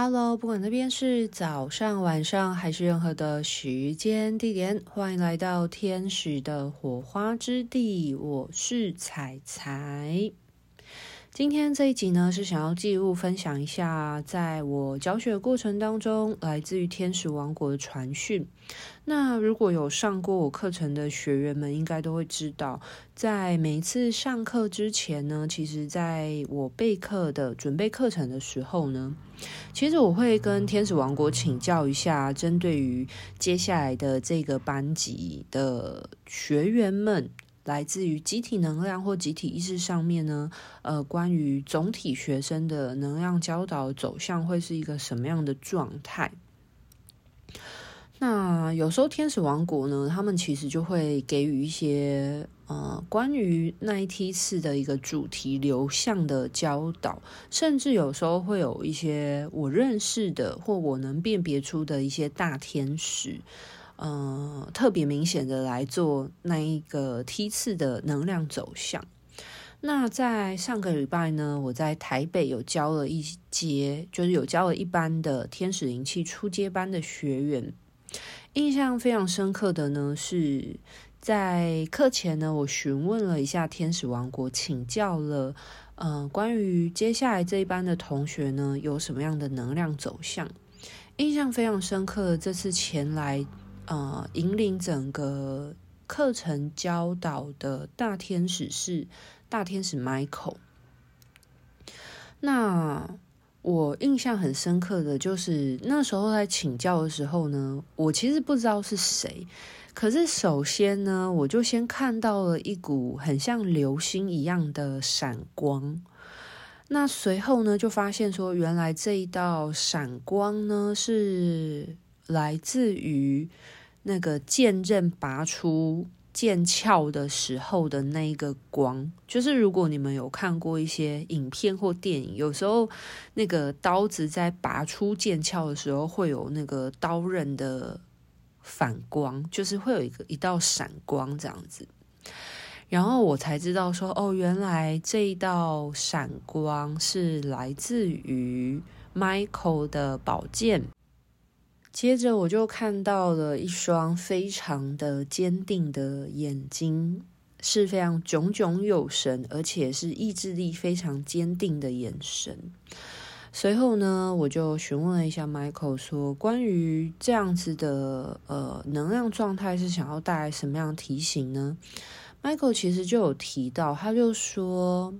Hello，不管那边是早上、晚上还是任何的时间地点，欢迎来到天使的火花之地。我是彩彩。今天这一集呢，是想要记录分享一下，在我教学的过程当中，来自于天使王国的传讯。那如果有上过我课程的学员们，应该都会知道，在每一次上课之前呢，其实在我备课的准备课程的时候呢，其实我会跟天使王国请教一下，针对于接下来的这个班级的学员们。来自于集体能量或集体意识上面呢，呃，关于总体学生的能量教导走向会是一个什么样的状态？那有时候天使王国呢，他们其实就会给予一些呃，关于那一梯次的一个主题流向的教导，甚至有时候会有一些我认识的或我能辨别出的一些大天使。呃，特别明显的来做那一个梯次的能量走向。那在上个礼拜呢，我在台北有教了一节，就是有教了一班的天使灵气初阶班的学员。印象非常深刻的呢，是在课前呢，我询问了一下天使王国，请教了呃，关于接下来这一班的同学呢，有什么样的能量走向。印象非常深刻，这次前来。呃，引领整个课程教导的大天使是大天使 Michael。那我印象很深刻的就是那时候在请教的时候呢，我其实不知道是谁，可是首先呢，我就先看到了一股很像流星一样的闪光。那随后呢，就发现说，原来这一道闪光呢是来自于。那个剑刃拔出剑鞘的时候的那一个光，就是如果你们有看过一些影片或电影，有时候那个刀子在拔出剑鞘的时候，会有那个刀刃的反光，就是会有一个一道闪光这样子。然后我才知道说，哦，原来这一道闪光是来自于 Michael 的宝剑。接着我就看到了一双非常的坚定的眼睛，是非常炯炯有神，而且是意志力非常坚定的眼神。随后呢，我就询问了一下 Michael，说关于这样子的呃能量状态是想要带来什么样的提醒呢？Michael 其实就有提到，他就说。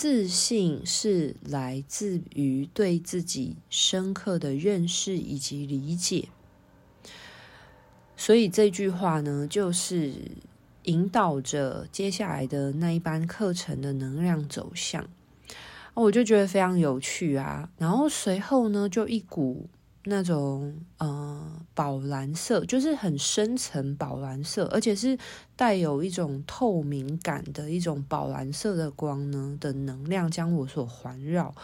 自信是来自于对自己深刻的认识以及理解，所以这句话呢，就是引导着接下来的那一班课程的能量走向。我就觉得非常有趣啊，然后随后呢，就一股。那种呃宝蓝色，就是很深层宝蓝色，而且是带有一种透明感的一种宝蓝色的光呢的能量将我所环绕，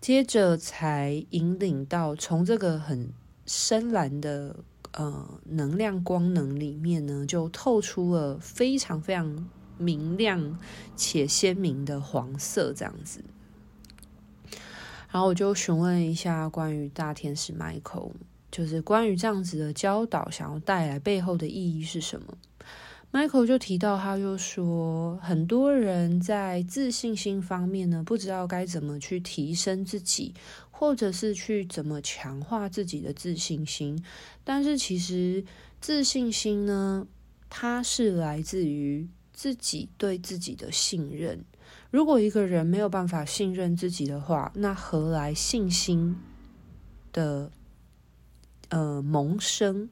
接着才引领到从这个很深蓝的呃能量光能里面呢，就透出了非常非常明亮且鲜明的黄色，这样子。然后我就询问一下关于大天使 Michael，就是关于这样子的教导，想要带来背后的意义是什么？Michael 就提到，他就说，很多人在自信心方面呢，不知道该怎么去提升自己，或者是去怎么强化自己的自信心。但是其实自信心呢，它是来自于自己对自己的信任。如果一个人没有办法信任自己的话，那何来信心的呃萌生？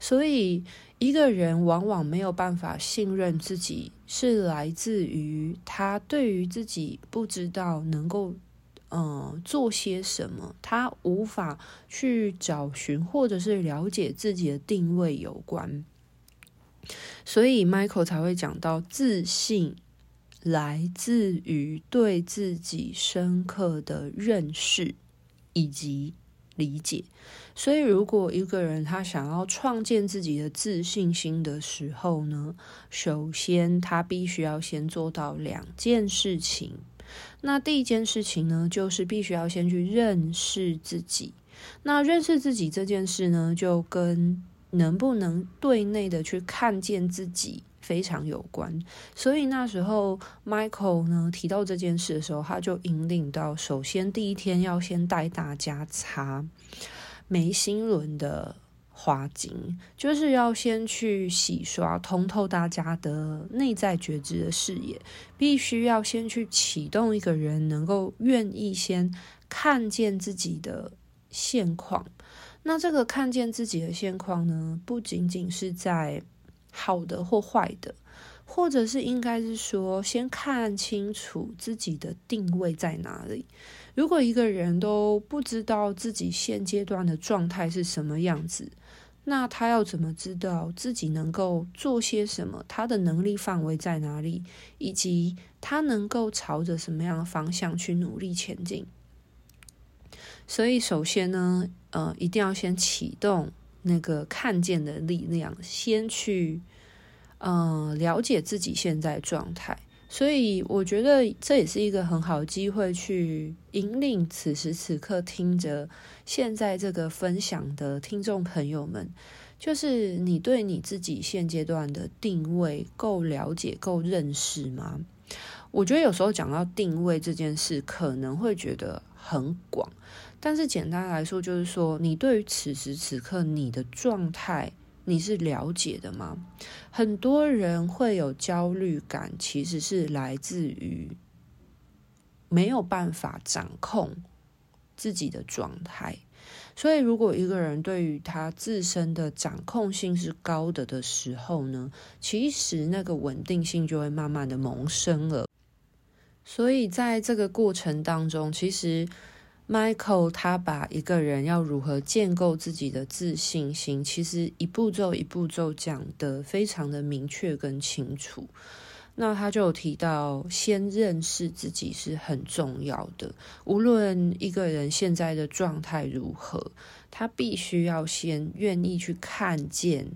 所以一个人往往没有办法信任自己，是来自于他对于自己不知道能够呃做些什么，他无法去找寻或者是了解自己的定位有关。所以 Michael 才会讲到自信。来自于对自己深刻的认识以及理解，所以如果一个人他想要创建自己的自信心的时候呢，首先他必须要先做到两件事情。那第一件事情呢，就是必须要先去认识自己。那认识自己这件事呢，就跟能不能对内的去看见自己非常有关。所以那时候，Michael 呢提到这件事的时候，他就引领到，首先第一天要先带大家擦眉心轮的花精，就是要先去洗刷通透大家的内在觉知的视野，必须要先去启动一个人能够愿意先看见自己的。现况，那这个看见自己的现况呢，不仅仅是在好的或坏的，或者是应该是说，先看清楚自己的定位在哪里。如果一个人都不知道自己现阶段的状态是什么样子，那他要怎么知道自己能够做些什么？他的能力范围在哪里？以及他能够朝着什么样的方向去努力前进？所以，首先呢，呃，一定要先启动那个看见的力量，先去，呃，了解自己现在状态。所以，我觉得这也是一个很好的机会，去引领此时此刻听着现在这个分享的听众朋友们，就是你对你自己现阶段的定位够了解、够认识吗？我觉得有时候讲到定位这件事，可能会觉得很广。但是简单来说，就是说，你对于此时此刻你的状态，你是了解的吗？很多人会有焦虑感，其实是来自于没有办法掌控自己的状态。所以，如果一个人对于他自身的掌控性是高的的时候呢，其实那个稳定性就会慢慢的萌生了。所以，在这个过程当中，其实。Michael 他把一个人要如何建构自己的自信心，其实一步骤一步骤讲得非常的明确跟清楚。那他就有提到，先认识自己是很重要的。无论一个人现在的状态如何，他必须要先愿意去看见，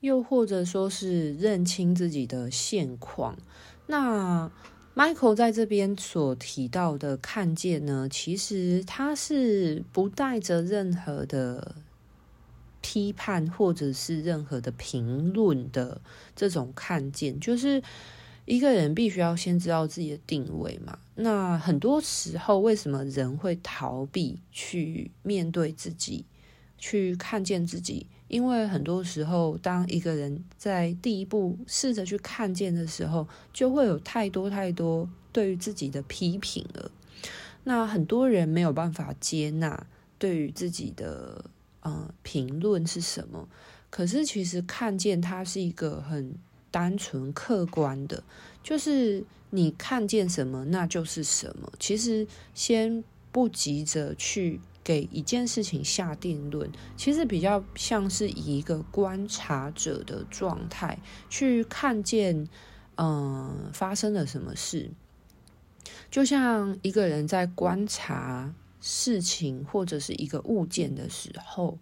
又或者说是认清自己的现况。那 Michael 在这边所提到的看见呢，其实他是不带着任何的批判或者是任何的评论的这种看见，就是一个人必须要先知道自己的定位嘛。那很多时候，为什么人会逃避去面对自己，去看见自己？因为很多时候，当一个人在第一步试着去看见的时候，就会有太多太多对于自己的批评了。那很多人没有办法接纳对于自己的呃评论是什么。可是其实看见它是一个很单纯客观的，就是你看见什么，那就是什么。其实先不急着去。给一件事情下定论，其实比较像是以一个观察者的状态去看见，嗯、发生了什么事。就像一个人在观察事情或者是一个物件的时候。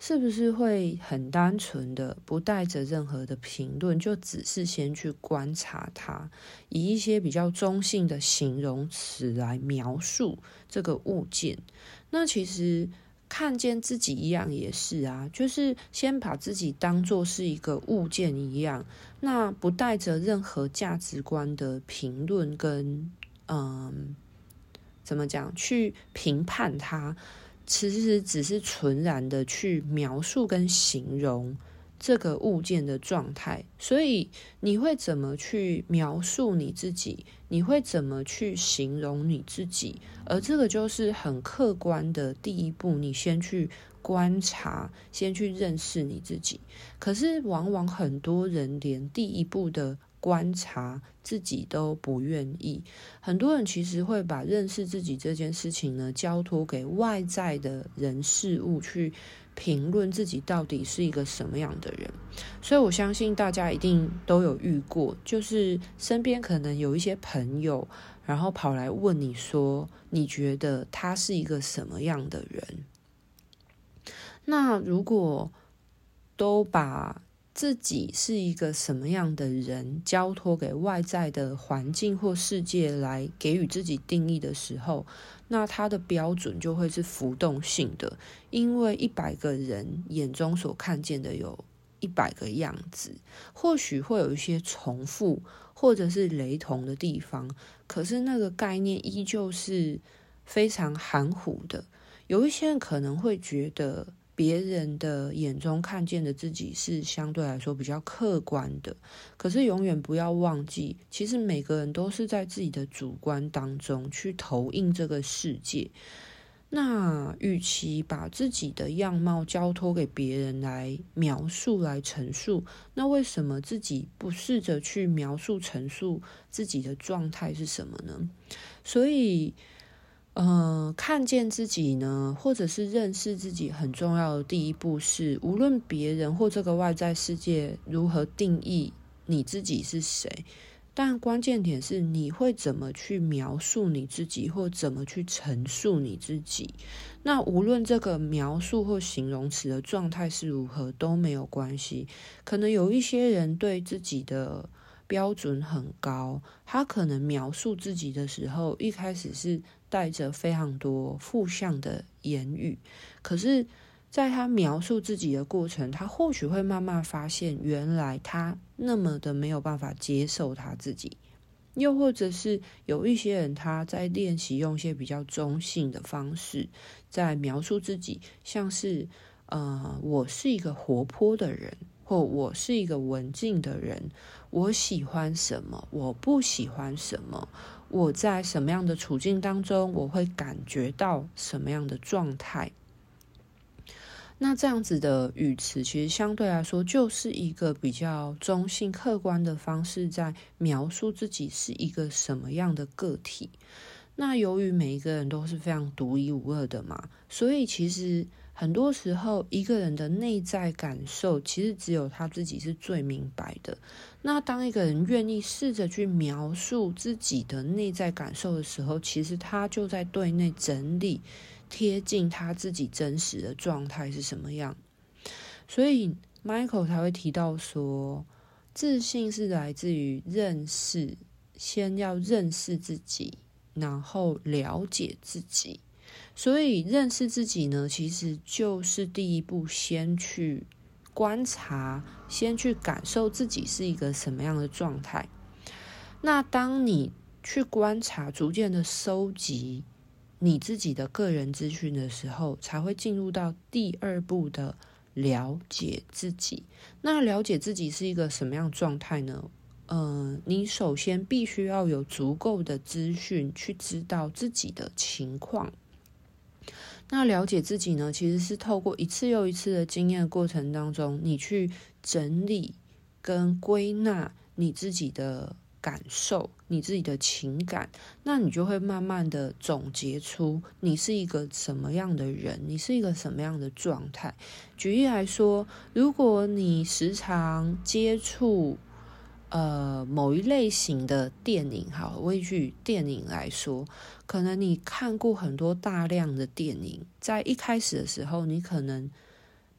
是不是会很单纯的，不带着任何的评论，就只是先去观察它，以一些比较中性的形容词来描述这个物件？那其实看见自己一样也是啊，就是先把自己当做是一个物件一样，那不带着任何价值观的评论跟嗯，怎么讲去评判它。其实只是纯然的去描述跟形容这个物件的状态，所以你会怎么去描述你自己？你会怎么去形容你自己？而这个就是很客观的第一步，你先去观察，先去认识你自己。可是往往很多人连第一步的观察自己都不愿意，很多人其实会把认识自己这件事情呢，交托给外在的人事物去评论自己到底是一个什么样的人。所以我相信大家一定都有遇过，就是身边可能有一些朋友，然后跑来问你说，你觉得他是一个什么样的人？那如果都把自己是一个什么样的人，交托给外在的环境或世界来给予自己定义的时候，那他的标准就会是浮动性的，因为一百个人眼中所看见的有一百个样子，或许会有一些重复或者是雷同的地方，可是那个概念依旧是非常含糊的。有一些人可能会觉得。别人的眼中看见的自己是相对来说比较客观的，可是永远不要忘记，其实每个人都是在自己的主观当中去投影这个世界。那与其把自己的样貌交托给别人来描述、来陈述，那为什么自己不试着去描述、陈述自己的状态是什么呢？所以。呃，看见自己呢，或者是认识自己，很重要的第一步是，无论别人或这个外在世界如何定义你自己是谁，但关键点是你会怎么去描述你自己，或怎么去陈述你自己。那无论这个描述或形容词的状态是如何都没有关系。可能有一些人对自己的标准很高，他可能描述自己的时候，一开始是。带着非常多负向的言语，可是，在他描述自己的过程，他或许会慢慢发现，原来他那么的没有办法接受他自己，又或者是有一些人他在练习用一些比较中性的方式在描述自己，像是呃，我是一个活泼的人，或我是一个文静的人，我喜欢什么，我不喜欢什么。我在什么样的处境当中，我会感觉到什么样的状态？那这样子的语词，其实相对来说就是一个比较中性、客观的方式，在描述自己是一个什么样的个体。那由于每一个人都是非常独一无二的嘛，所以其实。很多时候，一个人的内在感受，其实只有他自己是最明白的。那当一个人愿意试着去描述自己的内在感受的时候，其实他就在对内整理，贴近他自己真实的状态是什么样。所以，Michael 才会提到说，自信是来自于认识，先要认识自己，然后了解自己。所以认识自己呢，其实就是第一步，先去观察，先去感受自己是一个什么样的状态。那当你去观察，逐渐的收集你自己的个人资讯的时候，才会进入到第二步的了解自己。那了解自己是一个什么样状态呢？嗯、呃，你首先必须要有足够的资讯去知道自己的情况。那了解自己呢，其实是透过一次又一次的经验过程当中，你去整理跟归纳你自己的感受、你自己的情感，那你就会慢慢的总结出你是一个什么样的人，你是一个什么样的状态。举例来说，如果你时常接触。呃，某一类型的电影，好，我举电影来说，可能你看过很多大量的电影，在一开始的时候，你可能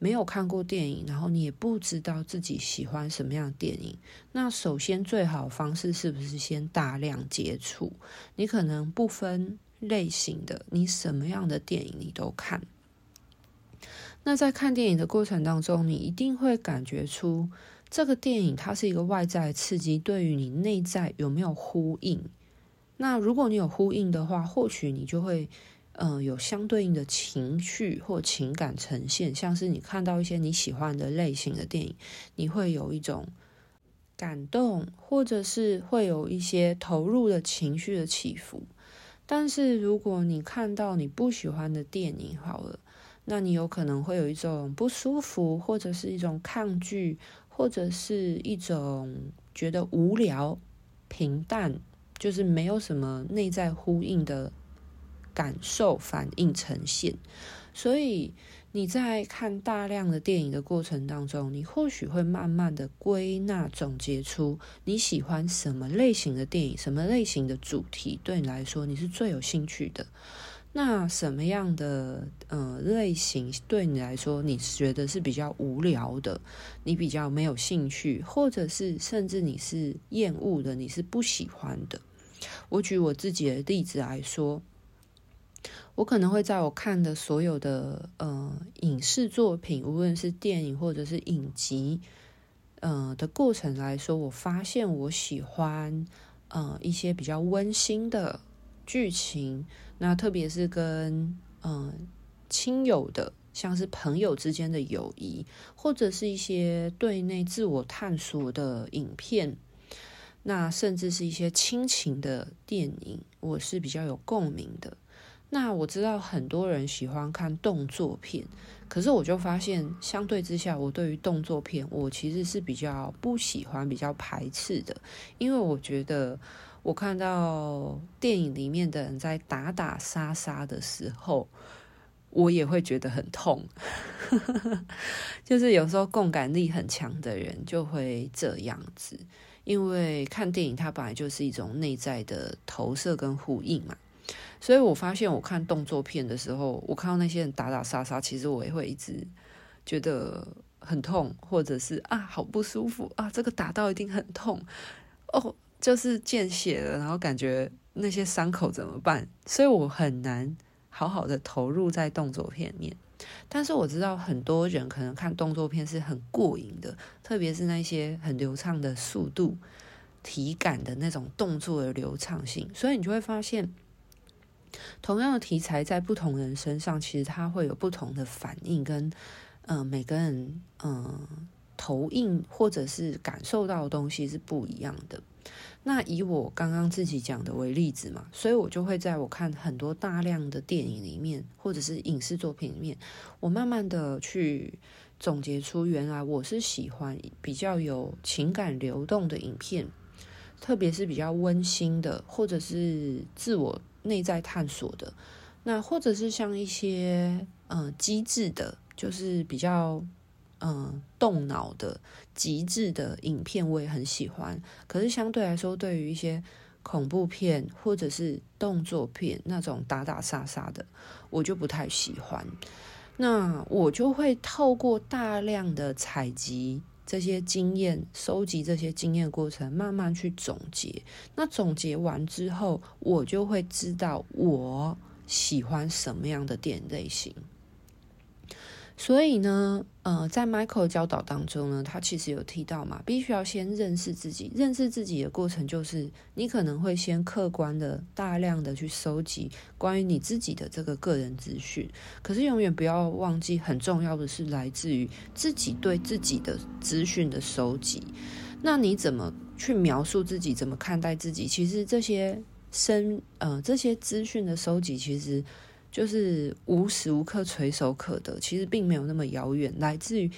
没有看过电影，然后你也不知道自己喜欢什么样的电影。那首先最好的方式是不是先大量接触？你可能不分类型的，你什么样的电影你都看。那在看电影的过程当中，你一定会感觉出。这个电影它是一个外在刺激，对于你内在有没有呼应？那如果你有呼应的话，或许你就会，呃，有相对应的情绪或情感呈现。像是你看到一些你喜欢的类型的电影，你会有一种感动，或者是会有一些投入的情绪的起伏。但是如果你看到你不喜欢的电影，好了，那你有可能会有一种不舒服，或者是一种抗拒。或者是一种觉得无聊、平淡，就是没有什么内在呼应的感受反应呈现。所以你在看大量的电影的过程当中，你或许会慢慢的归纳总结出你喜欢什么类型的电影，什么类型的主题对你来说你是最有兴趣的。那什么样的呃类型对你来说，你觉得是比较无聊的，你比较没有兴趣，或者是甚至你是厌恶的，你是不喜欢的？我举我自己的例子来说，我可能会在我看的所有的呃影视作品，无论是电影或者是影集，呃的过程来说，我发现我喜欢呃一些比较温馨的剧情。那特别是跟嗯亲友的，像是朋友之间的友谊，或者是一些对内自我探索的影片，那甚至是一些亲情的电影，我是比较有共鸣的。那我知道很多人喜欢看动作片，可是我就发现，相对之下，我对于动作片，我其实是比较不喜欢、比较排斥的，因为我觉得。我看到电影里面的人在打打杀杀的时候，我也会觉得很痛。就是有时候共感力很强的人就会这样子，因为看电影它本来就是一种内在的投射跟呼应嘛。所以我发现我看动作片的时候，我看到那些人打打杀杀，其实我也会一直觉得很痛，或者是啊好不舒服啊，这个打到一定很痛哦。就是见血了，然后感觉那些伤口怎么办？所以我很难好好的投入在动作片面。但是我知道很多人可能看动作片是很过瘾的，特别是那些很流畅的速度、体感的那种动作的流畅性。所以你就会发现，同样的题材在不同人身上，其实它会有不同的反应跟，嗯每个人嗯、呃、投影或者是感受到的东西是不一样的。那以我刚刚自己讲的为例子嘛，所以我就会在我看很多大量的电影里面，或者是影视作品里面，我慢慢的去总结出，原来我是喜欢比较有情感流动的影片，特别是比较温馨的，或者是自我内在探索的，那或者是像一些嗯机智的，就是比较。嗯，动脑的极致的影片我也很喜欢，可是相对来说，对于一些恐怖片或者是动作片那种打打杀杀的，我就不太喜欢。那我就会透过大量的采集这些经验，收集这些经验过程，慢慢去总结。那总结完之后，我就会知道我喜欢什么样的电影类型。所以呢，呃，在 Michael 教导当中呢，他其实有提到嘛，必须要先认识自己。认识自己的过程就是，你可能会先客观的、大量的去收集关于你自己的这个个人资讯。可是永远不要忘记，很重要的是来自于自己对自己的资讯的收集。那你怎么去描述自己？怎么看待自己？其实这些生呃这些资讯的收集，其实。就是无时无刻垂手可得，其实并没有那么遥远，来自于，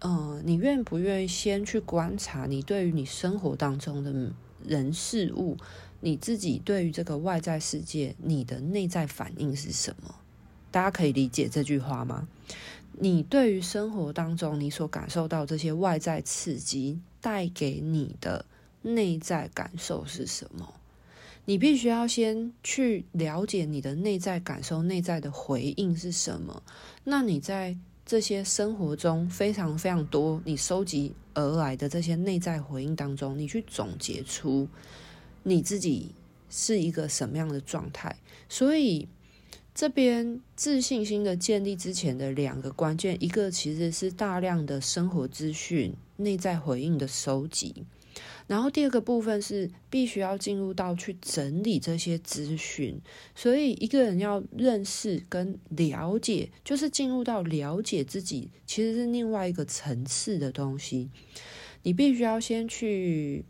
呃，你愿不愿意先去观察你对于你生活当中的人事物，你自己对于这个外在世界，你的内在反应是什么？大家可以理解这句话吗？你对于生活当中你所感受到这些外在刺激带给你的内在感受是什么？你必须要先去了解你的内在感受、内在的回应是什么。那你在这些生活中非常非常多你收集而来的这些内在回应当中，你去总结出你自己是一个什么样的状态。所以这边自信心的建立之前的两个关键，一个其实是大量的生活资讯、内在回应的收集。然后第二个部分是必须要进入到去整理这些资讯，所以一个人要认识跟了解，就是进入到了解自己，其实是另外一个层次的东西。你必须要先去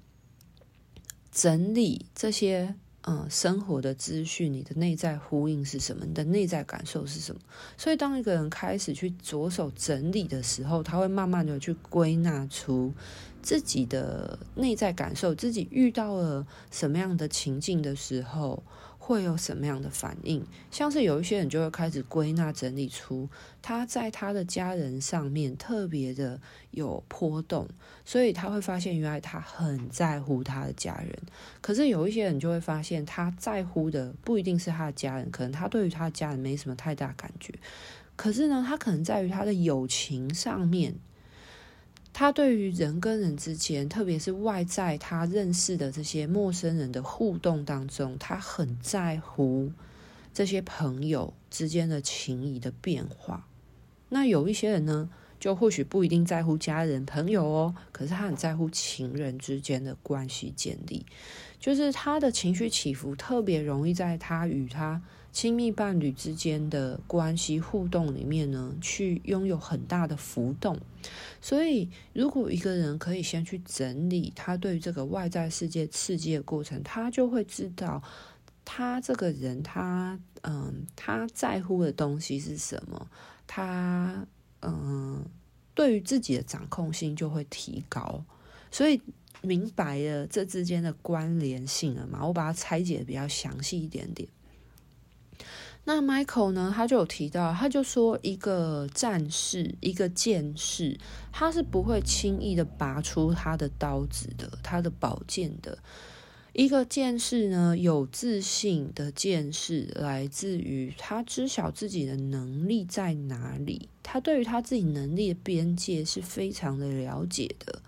整理这些嗯生活的资讯，你的内在呼应是什么？你的内在感受是什么？所以当一个人开始去着手整理的时候，他会慢慢的去归纳出。自己的内在感受，自己遇到了什么样的情境的时候，会有什么样的反应？像是有一些人就会开始归纳整理出他在他的家人上面特别的有波动，所以他会发现原来他很在乎他的家人。可是有一些人就会发现他在乎的不一定是他的家人，可能他对于他的家人没什么太大感觉。可是呢，他可能在于他的友情上面。他对于人跟人之间，特别是外在他认识的这些陌生人的互动当中，他很在乎这些朋友之间的情谊的变化。那有一些人呢，就或许不一定在乎家人朋友哦，可是他很在乎情人之间的关系建立，就是他的情绪起伏特别容易在他与他。亲密伴侣之间的关系互动里面呢，去拥有很大的浮动。所以，如果一个人可以先去整理他对于这个外在世界刺激的过程，他就会知道他这个人他嗯他在乎的东西是什么，他嗯对于自己的掌控性就会提高。所以，明白了这之间的关联性了嘛？我把它拆解的比较详细一点点。那 Michael 呢？他就有提到，他就说，一个战士，一个剑士，他是不会轻易的拔出他的刀子的，他的宝剑的。一个剑士呢，有自信的剑士，来自于他知晓自己的能力在哪里，他对于他自己能力的边界是非常的了解的。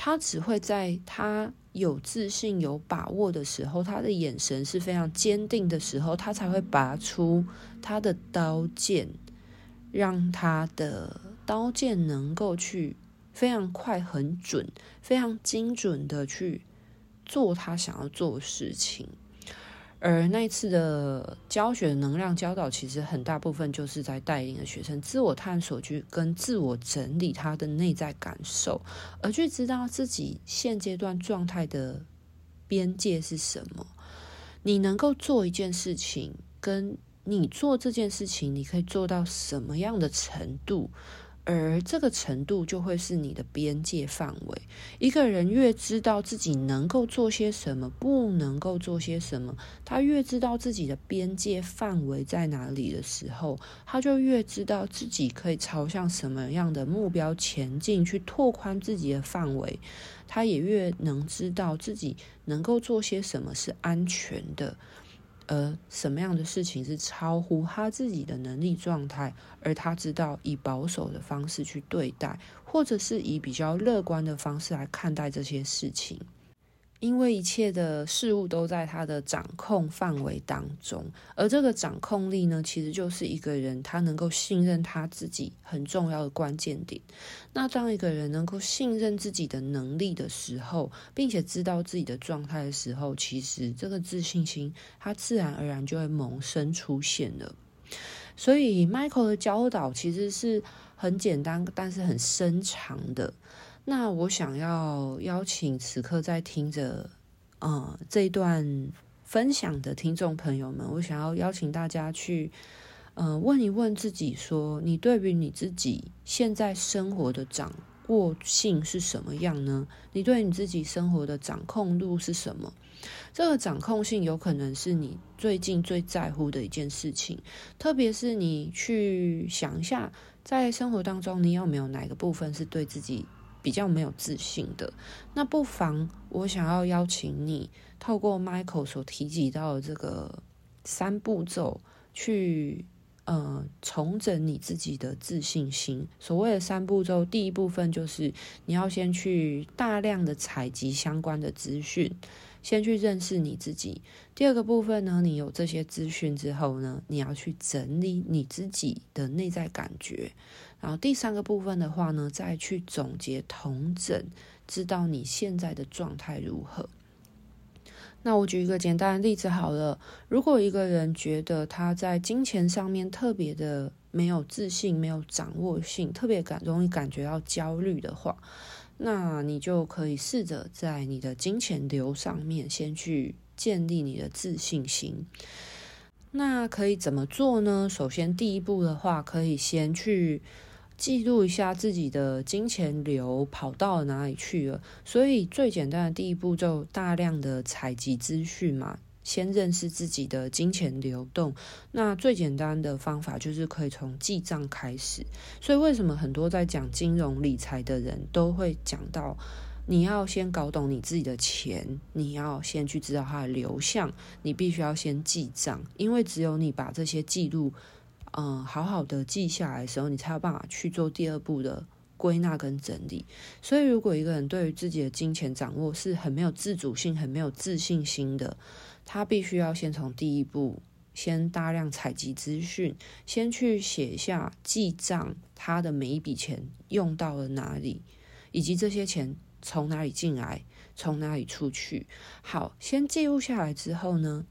他只会在他有自信、有把握的时候，他的眼神是非常坚定的时候，他才会拔出他的刀剑，让他的刀剑能够去非常快、很准、非常精准的去做他想要做的事情。而那一次的教学能量教导，其实很大部分就是在带领的学生自我探索，去跟自我整理他的内在感受，而去知道自己现阶段状态的边界是什么。你能够做一件事情，跟你做这件事情，你可以做到什么样的程度？而这个程度就会是你的边界范围。一个人越知道自己能够做些什么，不能够做些什么，他越知道自己的边界范围在哪里的时候，他就越知道自己可以朝向什么样的目标前进，去拓宽自己的范围。他也越能知道自己能够做些什么是安全的。而什么样的事情是超乎他自己的能力状态，而他知道以保守的方式去对待，或者是以比较乐观的方式来看待这些事情。因为一切的事物都在他的掌控范围当中，而这个掌控力呢，其实就是一个人他能够信任他自己很重要的关键点。那当一个人能够信任自己的能力的时候，并且知道自己的状态的时候，其实这个自信心他自然而然就会萌生出现了。所以，Michael 的教导其实是很简单，但是很深长的。那我想要邀请此刻在听着，嗯，这一段分享的听众朋友们，我想要邀请大家去，呃，问一问自己说，你对于你自己现在生活的掌握性是什么样呢？你对你自己生活的掌控度是什么？这个掌控性有可能是你最近最在乎的一件事情，特别是你去想一下，在生活当中，你有没有哪个部分是对自己比较没有自信的，那不妨我想要邀请你，透过 Michael 所提及到的这个三步骤，去呃重整你自己的自信心。所谓的三步骤，第一部分就是你要先去大量的采集相关的资讯。先去认识你自己。第二个部分呢，你有这些资讯之后呢，你要去整理你自己的内在感觉。然后第三个部分的话呢，再去总结统整，知道你现在的状态如何。那我举一个简单的例子好了，如果一个人觉得他在金钱上面特别的没有自信、没有掌握性，特别感容易感觉到焦虑的话。那你就可以试着在你的金钱流上面先去建立你的自信心。那可以怎么做呢？首先，第一步的话，可以先去记录一下自己的金钱流跑到哪里去了。所以，最简单的第一步就大量的采集资讯嘛。先认识自己的金钱流动。那最简单的方法就是可以从记账开始。所以为什么很多在讲金融理财的人都会讲到，你要先搞懂你自己的钱，你要先去知道它的流向，你必须要先记账，因为只有你把这些记录，嗯，好好的记下来的时候，你才有办法去做第二步的归纳跟整理。所以，如果一个人对于自己的金钱掌握是很没有自主性、很没有自信心的，他必须要先从第一步，先大量采集资讯，先去写下记账，他的每一笔钱用到了哪里，以及这些钱从哪里进来，从哪里出去。好，先记录下来之后呢，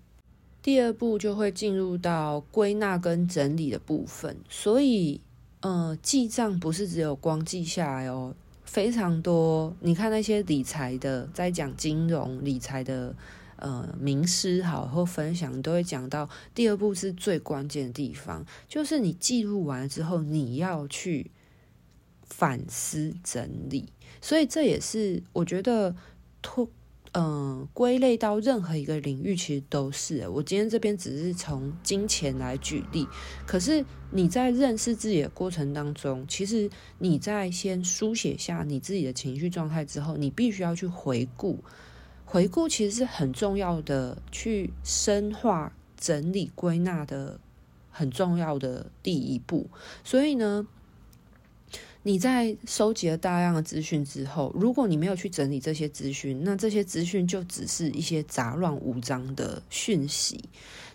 第二步就会进入到归纳跟整理的部分，所以，呃，记账不是只有光记下来哦，非常多。你看那些理财的，在讲金融理财的，呃，名师好或分享，都会讲到第二步是最关键的地方，就是你记录完了之后，你要去反思整理。所以这也是我觉得托。嗯，归类到任何一个领域，其实都是。我今天这边只是从金钱来举例，可是你在认识自己的过程当中，其实你在先书写下你自己的情绪状态之后，你必须要去回顾。回顾其实是很重要的，去深化、整理、归纳的很重要的第一步。所以呢。你在收集了大量的资讯之后，如果你没有去整理这些资讯，那这些资讯就只是一些杂乱无章的讯息。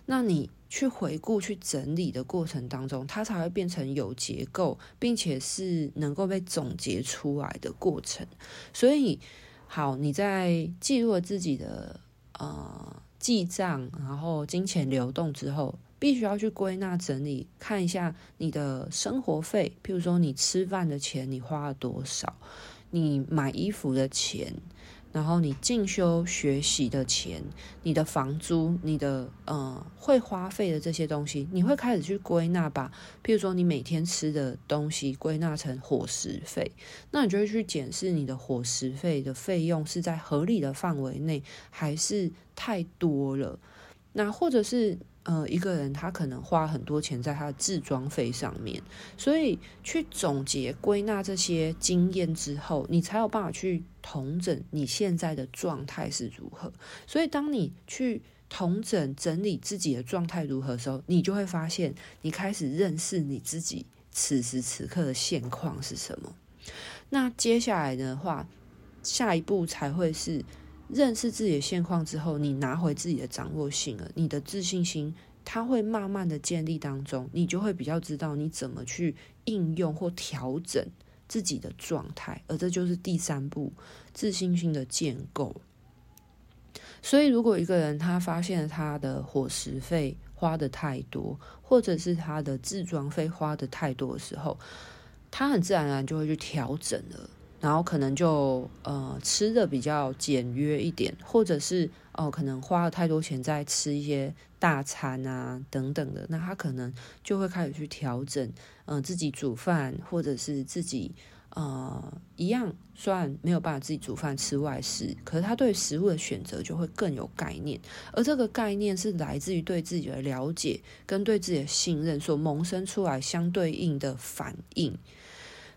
那你去回顾、去整理的过程当中，它才会变成有结构，并且是能够被总结出来的过程。所以，好，你在记录了自己的呃记账，然后金钱流动之后。必须要去归纳整理，看一下你的生活费，譬如说你吃饭的钱你花了多少，你买衣服的钱，然后你进修学习的钱，你的房租，你的呃会花费的这些东西，你会开始去归纳吧。譬如说你每天吃的东西归纳成伙食费，那你就会去检视你的伙食费的费用是在合理的范围内，还是太多了。那或者是。呃，一个人他可能花很多钱在他的自装费上面，所以去总结归纳这些经验之后，你才有办法去统整你现在的状态是如何。所以，当你去统整整理自己的状态如何的时候，你就会发现，你开始认识你自己此时此刻的现况是什么。那接下来的话，下一步才会是。认识自己的现况之后，你拿回自己的掌握性了，你的自信心它会慢慢的建立当中，你就会比较知道你怎么去应用或调整自己的状态，而这就是第三步自信心的建构。所以，如果一个人他发现他的伙食费花的太多，或者是他的自装费花的太多的时候，他很自然而然就会去调整了。然后可能就呃吃的比较简约一点，或者是哦、可能花了太多钱在吃一些大餐啊等等的，那他可能就会开始去调整，嗯、自己煮饭，或者是自己呃一样，虽然没有办法自己煮饭吃外食，可是他对食物的选择就会更有概念，而这个概念是来自于对自己的了解跟对自己的信任所萌生出来相对应的反应。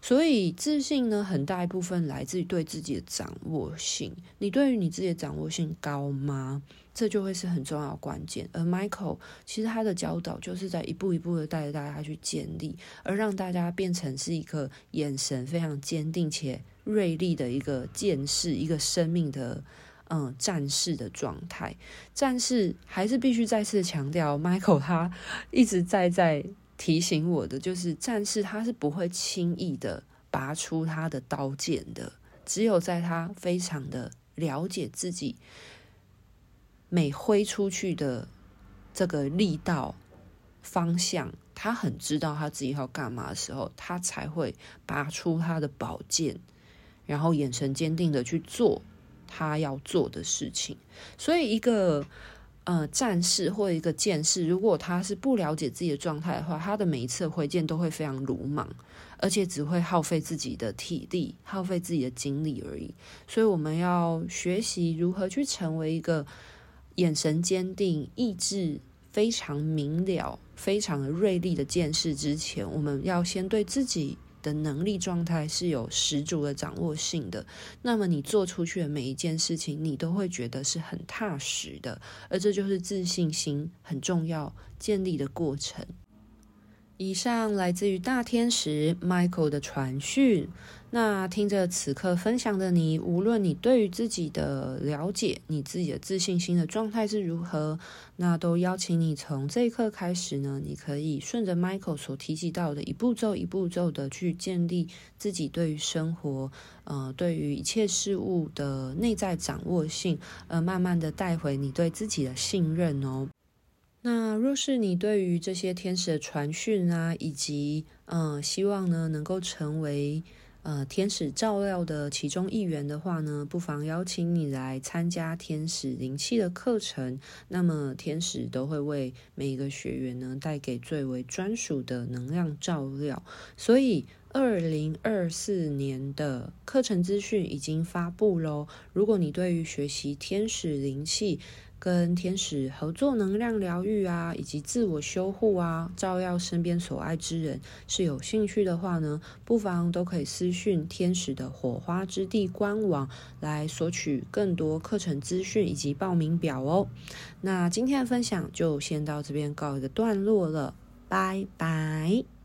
所以自信呢，很大一部分来自于对自己的掌握性。你对于你自己的掌握性高吗？这就会是很重要关键。而 Michael 其实他的教导就是在一步一步的带着大家去建立，而让大家变成是一个眼神非常坚定且锐利的一个剑士，一个生命的嗯战士的状态。战士还是必须再次强调，Michael 他一直在在。提醒我的就是，战士他是不会轻易的拔出他的刀剑的，只有在他非常的了解自己，每挥出去的这个力道方向，他很知道他自己要干嘛的时候，他才会拔出他的宝剑，然后眼神坚定的去做他要做的事情。所以一个。呃，战士或一个剑士，如果他是不了解自己的状态的话，他的每一次挥剑都会非常鲁莽，而且只会耗费自己的体力、耗费自己的精力而已。所以，我们要学习如何去成为一个眼神坚定、意志非常明了、非常锐利的剑士之前，我们要先对自己的能力状态是有十足的掌握性的。那么你做出去的每一件事情，你都会觉得是很踏实的，而这就是自信心很重要建立的过程。以上来自于大天使 Michael 的传讯。那听着此刻分享的你，无论你对于自己的了解，你自己的自信心的状态是如何，那都邀请你从这一刻开始呢，你可以顺着 Michael 所提及到的一步骤一步骤的去建立自己对于生活，呃，对于一切事物的内在掌握性，呃，慢慢的带回你对自己的信任哦。那若是你对于这些天使的传讯啊，以及嗯、希望呢能够成为呃天使照料的其中一员的话呢，不妨邀请你来参加天使灵气的课程。那么天使都会为每一个学员呢带给最为专属的能量照料。所以，二零二四年的课程资讯已经发布喽。如果你对于学习天使灵气，跟天使合作、能量疗愈啊，以及自我修护啊，照耀身边所爱之人是有兴趣的话呢，不妨都可以私讯天使的火花之地官网来索取更多课程资讯以及报名表哦。那今天的分享就先到这边告一个段落了，拜拜。